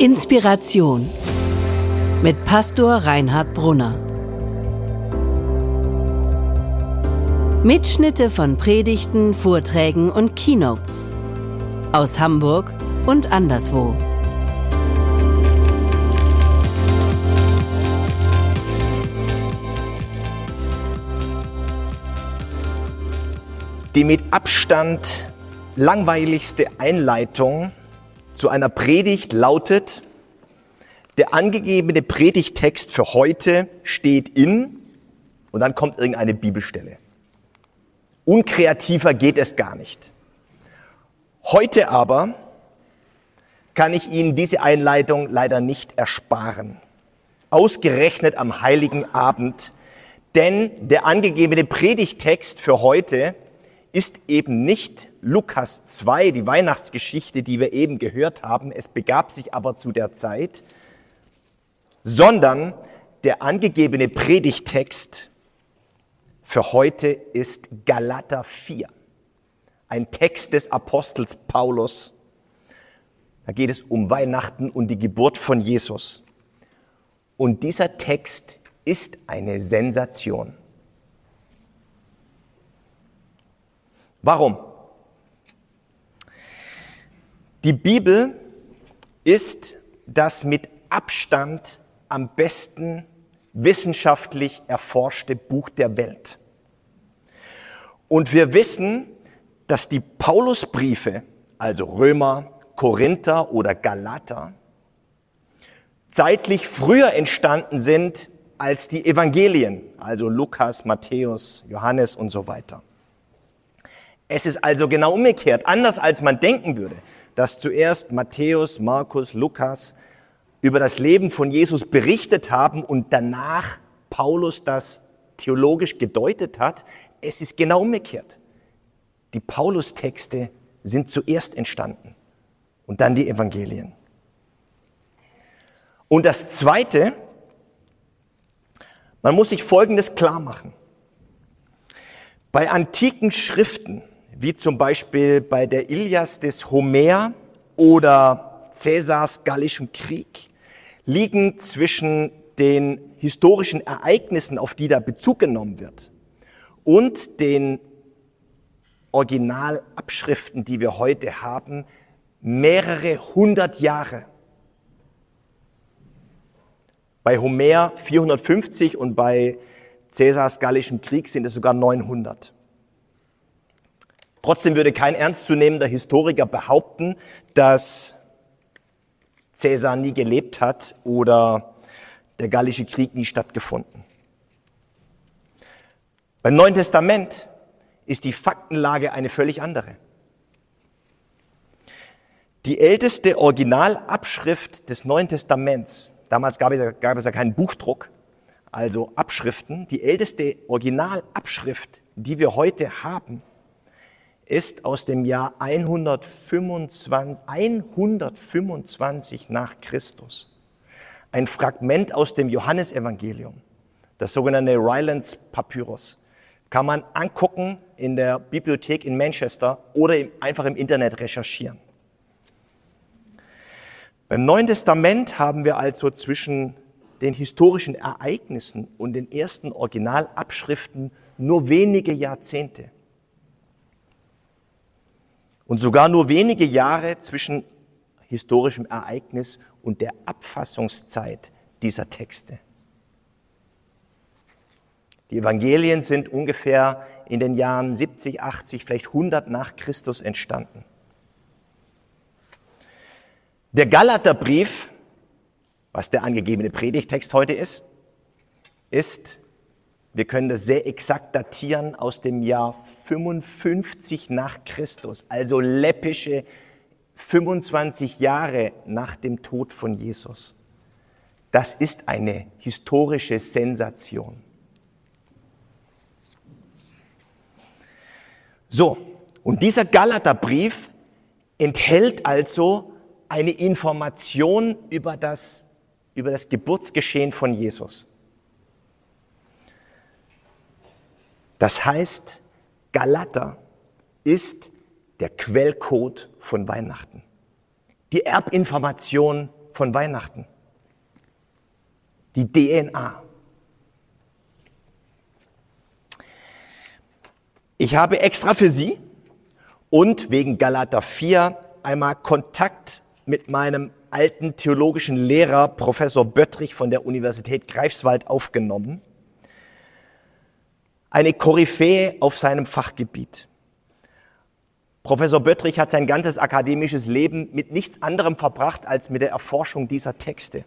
Inspiration mit Pastor Reinhard Brunner. Mitschnitte von Predigten, Vorträgen und Keynotes aus Hamburg und anderswo. Die mit Abstand langweiligste Einleitung zu einer Predigt lautet, der angegebene Predigtext für heute steht in und dann kommt irgendeine Bibelstelle. Unkreativer geht es gar nicht. Heute aber kann ich Ihnen diese Einleitung leider nicht ersparen. Ausgerechnet am heiligen Abend, denn der angegebene Predigtext für heute ist eben nicht Lukas 2, die Weihnachtsgeschichte, die wir eben gehört haben, es begab sich aber zu der Zeit, sondern der angegebene Predigtext für heute ist Galater 4, ein Text des Apostels Paulus. Da geht es um Weihnachten und die Geburt von Jesus. Und dieser Text ist eine Sensation. Warum? Die Bibel ist das mit Abstand am besten wissenschaftlich erforschte Buch der Welt. Und wir wissen, dass die Paulusbriefe, also Römer, Korinther oder Galater, zeitlich früher entstanden sind als die Evangelien, also Lukas, Matthäus, Johannes und so weiter. Es ist also genau umgekehrt, anders als man denken würde, dass zuerst Matthäus, Markus, Lukas über das Leben von Jesus berichtet haben und danach Paulus das theologisch gedeutet hat. Es ist genau umgekehrt. Die Paulus-Texte sind zuerst entstanden und dann die Evangelien. Und das Zweite, man muss sich Folgendes klar machen. Bei antiken Schriften wie zum Beispiel bei der Ilias des Homer oder Cäsars Gallischen Krieg, liegen zwischen den historischen Ereignissen, auf die da Bezug genommen wird, und den Originalabschriften, die wir heute haben, mehrere hundert Jahre. Bei Homer 450 und bei Cäsars Gallischen Krieg sind es sogar 900. Trotzdem würde kein ernstzunehmender Historiker behaupten, dass Cäsar nie gelebt hat oder der Gallische Krieg nie stattgefunden. Beim Neuen Testament ist die Faktenlage eine völlig andere. Die älteste Originalabschrift des Neuen Testaments, damals gab es, gab es ja keinen Buchdruck, also Abschriften, die älteste Originalabschrift, die wir heute haben, ist aus dem Jahr 125, 125 nach Christus. Ein Fragment aus dem Johannesevangelium, das sogenannte Rylands Papyrus. Kann man angucken in der Bibliothek in Manchester oder einfach im Internet recherchieren. Beim Neuen Testament haben wir also zwischen den historischen Ereignissen und den ersten Originalabschriften nur wenige Jahrzehnte und sogar nur wenige Jahre zwischen historischem Ereignis und der Abfassungszeit dieser Texte. Die Evangelien sind ungefähr in den Jahren 70, 80, vielleicht 100 nach Christus entstanden. Der Galaterbrief, was der angegebene Predigtext heute ist, ist wir können das sehr exakt datieren aus dem Jahr 55 nach Christus, also läppische 25 Jahre nach dem Tod von Jesus. Das ist eine historische Sensation. So, und dieser Galaterbrief enthält also eine Information über das, über das Geburtsgeschehen von Jesus. Das heißt, Galater ist der Quellcode von Weihnachten. Die Erbinformation von Weihnachten. Die DNA. Ich habe extra für Sie und wegen Galater 4 einmal Kontakt mit meinem alten theologischen Lehrer, Professor Böttrich von der Universität Greifswald, aufgenommen. Eine Koryphäe auf seinem Fachgebiet. Professor Böttrich hat sein ganzes akademisches Leben mit nichts anderem verbracht als mit der Erforschung dieser Texte.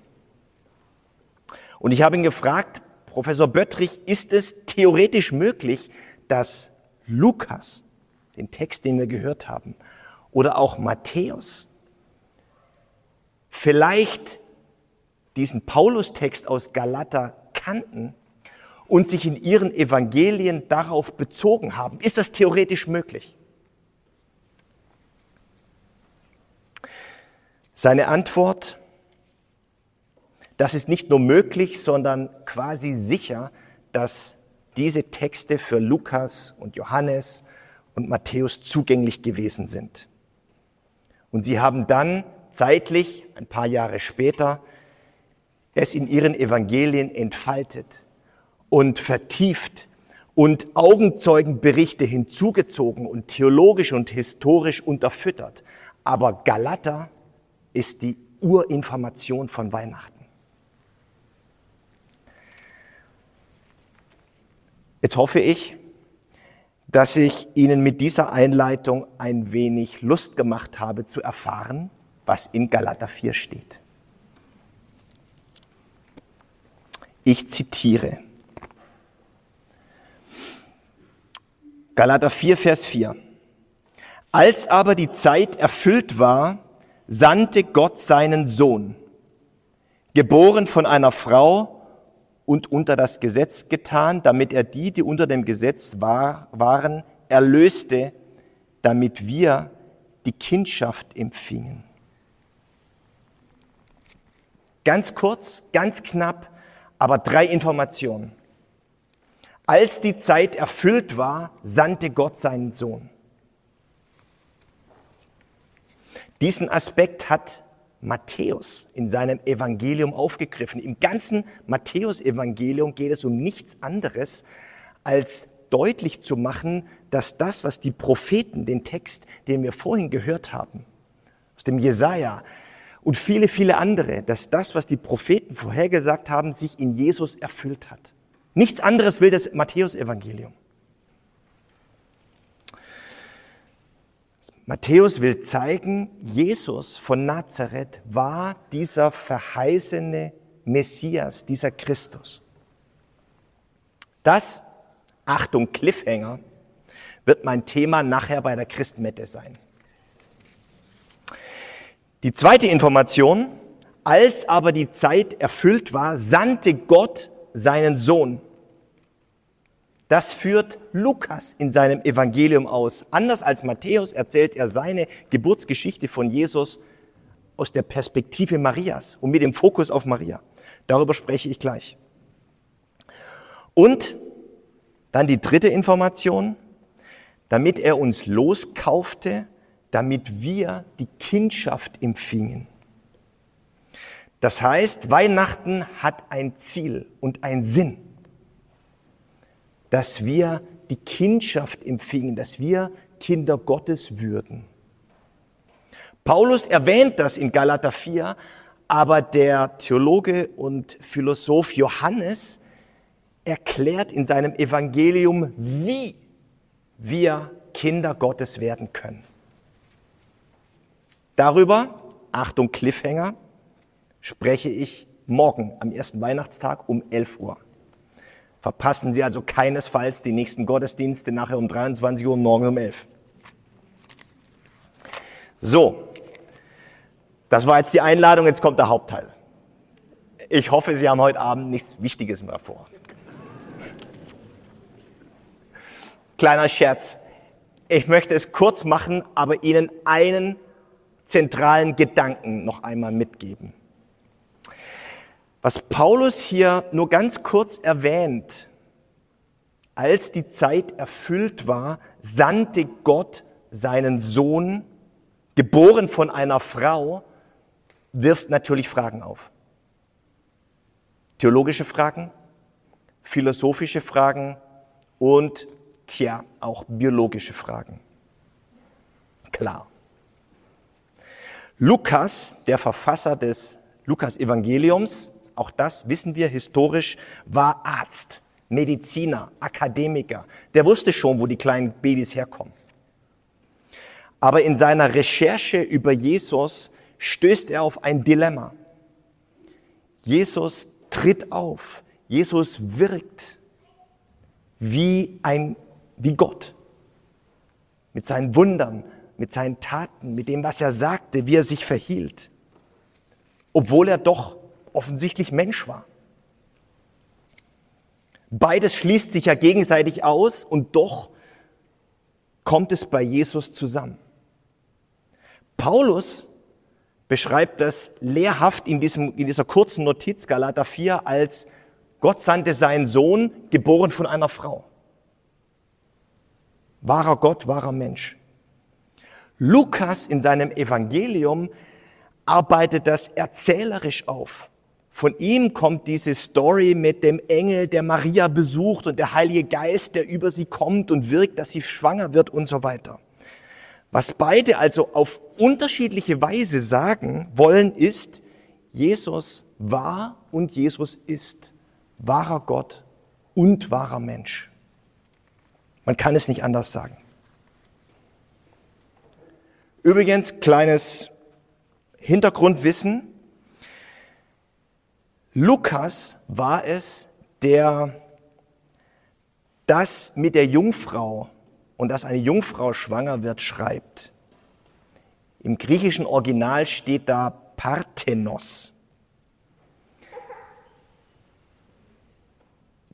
Und ich habe ihn gefragt, Professor Böttrich, ist es theoretisch möglich, dass Lukas, den Text, den wir gehört haben, oder auch Matthäus, vielleicht diesen Paulus-Text aus Galater kannten und sich in ihren Evangelien darauf bezogen haben. Ist das theoretisch möglich? Seine Antwort, das ist nicht nur möglich, sondern quasi sicher, dass diese Texte für Lukas und Johannes und Matthäus zugänglich gewesen sind. Und sie haben dann zeitlich, ein paar Jahre später, es in ihren Evangelien entfaltet und vertieft und Augenzeugenberichte hinzugezogen und theologisch und historisch unterfüttert. Aber Galater ist die Urinformation von Weihnachten. Jetzt hoffe ich, dass ich Ihnen mit dieser Einleitung ein wenig Lust gemacht habe zu erfahren, was in Galater 4 steht. Ich zitiere. Galater 4, Vers 4. Als aber die Zeit erfüllt war, sandte Gott seinen Sohn, geboren von einer Frau, und unter das Gesetz getan, damit er die, die unter dem Gesetz war, waren, erlöste, damit wir die Kindschaft empfingen. Ganz kurz, ganz knapp, aber drei Informationen. Als die Zeit erfüllt war, sandte Gott seinen Sohn. Diesen Aspekt hat Matthäus in seinem Evangelium aufgegriffen. Im ganzen Matthäus-Evangelium geht es um nichts anderes, als deutlich zu machen, dass das, was die Propheten, den Text, den wir vorhin gehört haben, aus dem Jesaja und viele, viele andere, dass das, was die Propheten vorhergesagt haben, sich in Jesus erfüllt hat. Nichts anderes will das Matthäus-Evangelium. Matthäus will zeigen, Jesus von Nazareth war dieser verheißene Messias, dieser Christus. Das, Achtung, Cliffhanger, wird mein Thema nachher bei der Christmette sein. Die zweite Information, als aber die Zeit erfüllt war, sandte Gott seinen Sohn das führt Lukas in seinem Evangelium aus. Anders als Matthäus erzählt er seine Geburtsgeschichte von Jesus aus der Perspektive Marias und mit dem Fokus auf Maria. Darüber spreche ich gleich. Und dann die dritte Information, damit er uns loskaufte, damit wir die Kindschaft empfingen. Das heißt, Weihnachten hat ein Ziel und ein Sinn dass wir die Kindschaft empfingen, dass wir Kinder Gottes würden. Paulus erwähnt das in Galater 4, aber der Theologe und Philosoph Johannes erklärt in seinem Evangelium, wie wir Kinder Gottes werden können. Darüber, Achtung Cliffhanger, spreche ich morgen am ersten Weihnachtstag um 11 Uhr. Verpassen Sie also keinesfalls die nächsten Gottesdienste nachher um 23 Uhr und morgen um 11. So, das war jetzt die Einladung, jetzt kommt der Hauptteil. Ich hoffe, Sie haben heute Abend nichts Wichtiges mehr vor. Kleiner Scherz. Ich möchte es kurz machen, aber Ihnen einen zentralen Gedanken noch einmal mitgeben. Was Paulus hier nur ganz kurz erwähnt, als die Zeit erfüllt war, sandte Gott seinen Sohn, geboren von einer Frau, wirft natürlich Fragen auf. Theologische Fragen, philosophische Fragen und, tja, auch biologische Fragen. Klar. Lukas, der Verfasser des Lukas-Evangeliums, auch das wissen wir historisch, war Arzt, Mediziner, Akademiker. Der wusste schon, wo die kleinen Babys herkommen. Aber in seiner Recherche über Jesus stößt er auf ein Dilemma. Jesus tritt auf. Jesus wirkt wie ein, wie Gott. Mit seinen Wundern, mit seinen Taten, mit dem, was er sagte, wie er sich verhielt. Obwohl er doch offensichtlich Mensch war. Beides schließt sich ja gegenseitig aus und doch kommt es bei Jesus zusammen. Paulus beschreibt das lehrhaft in, diesem, in dieser kurzen Notiz Galater 4 als Gott sandte seinen Sohn, geboren von einer Frau. Wahrer Gott, wahrer Mensch. Lukas in seinem Evangelium arbeitet das erzählerisch auf. Von ihm kommt diese Story mit dem Engel, der Maria besucht und der Heilige Geist, der über sie kommt und wirkt, dass sie schwanger wird und so weiter. Was beide also auf unterschiedliche Weise sagen wollen, ist, Jesus war und Jesus ist wahrer Gott und wahrer Mensch. Man kann es nicht anders sagen. Übrigens, kleines Hintergrundwissen. Lukas war es, der das mit der Jungfrau und dass eine Jungfrau schwanger wird, schreibt. Im griechischen Original steht da Parthenos.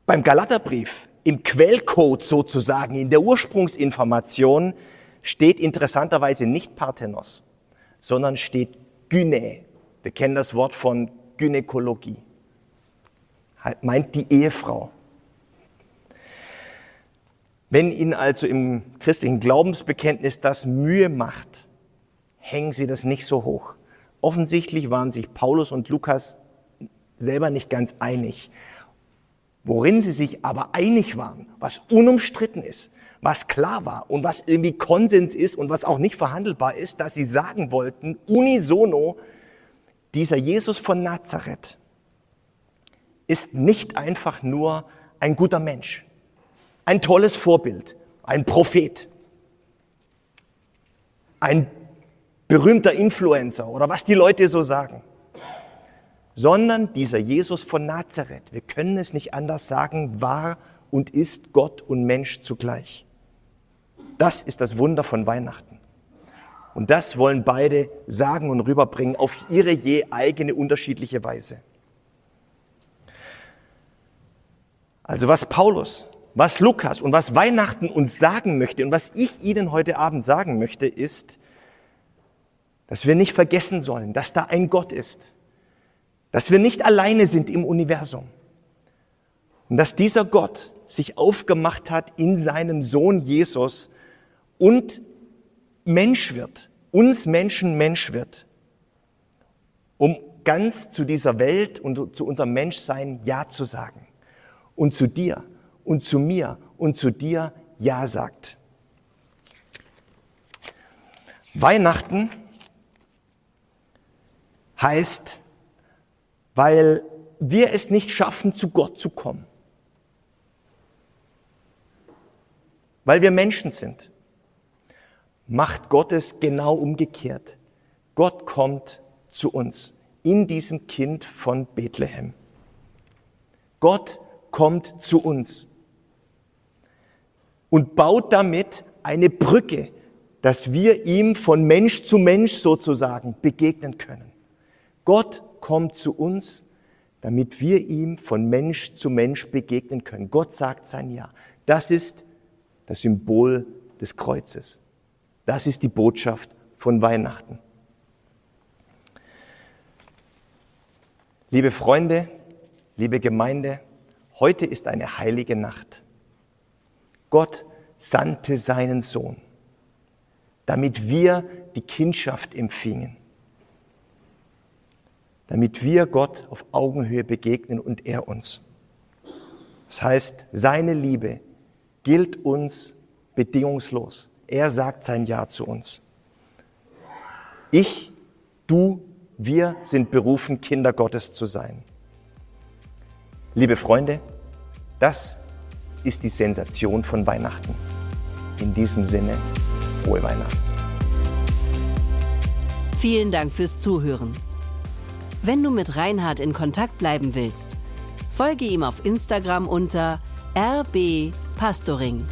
Beim Galaterbrief, im Quellcode sozusagen, in der Ursprungsinformation, steht interessanterweise nicht Parthenos, sondern steht Gyne. Wir kennen das Wort von Gynäkologie. Meint die Ehefrau. Wenn Ihnen also im christlichen Glaubensbekenntnis das Mühe macht, hängen Sie das nicht so hoch. Offensichtlich waren sich Paulus und Lukas selber nicht ganz einig. Worin sie sich aber einig waren, was unumstritten ist, was klar war und was irgendwie Konsens ist und was auch nicht verhandelbar ist, dass sie sagen wollten, unisono, dieser Jesus von Nazareth ist nicht einfach nur ein guter Mensch ein tolles Vorbild, ein Prophet, ein berühmter Influencer oder was die Leute so sagen, sondern dieser Jesus von Nazareth, wir können es nicht anders sagen, war und ist Gott und Mensch zugleich. Das ist das Wunder von Weihnachten. Und das wollen beide sagen und rüberbringen auf ihre je eigene unterschiedliche Weise. Also was Paulus was Lukas und was Weihnachten uns sagen möchte und was ich Ihnen heute Abend sagen möchte, ist, dass wir nicht vergessen sollen, dass da ein Gott ist, dass wir nicht alleine sind im Universum. Und dass dieser Gott sich aufgemacht hat in seinem Sohn Jesus und Mensch wird, uns Menschen Mensch wird, um ganz zu dieser Welt und zu unserem Menschsein Ja zu sagen und zu dir und zu mir und zu dir Ja sagt. Weihnachten heißt, weil wir es nicht schaffen, zu Gott zu kommen. Weil wir Menschen sind, macht Gott es genau umgekehrt. Gott kommt zu uns in diesem Kind von Bethlehem. Gott kommt zu uns und baut damit eine Brücke, dass wir ihm von Mensch zu Mensch sozusagen begegnen können. Gott kommt zu uns, damit wir ihm von Mensch zu Mensch begegnen können. Gott sagt sein Ja. Das ist das Symbol des Kreuzes. Das ist die Botschaft von Weihnachten. Liebe Freunde, liebe Gemeinde, heute ist eine heilige Nacht. Gott sandte seinen Sohn, damit wir die Kindschaft empfingen. damit wir Gott auf Augenhöhe begegnen und er uns. Das heißt, seine Liebe gilt uns bedingungslos. Er sagt sein Ja zu uns. Ich, du, wir sind berufen, Kinder Gottes zu sein. Liebe Freunde, das ist die Sensation von Weihnachten. In diesem Sinne, frohe Weihnachten. Vielen Dank fürs Zuhören. Wenn du mit Reinhard in Kontakt bleiben willst, folge ihm auf Instagram unter rbpastoring.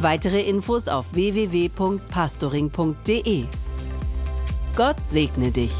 Weitere Infos auf www.pastoring.de. Gott segne dich.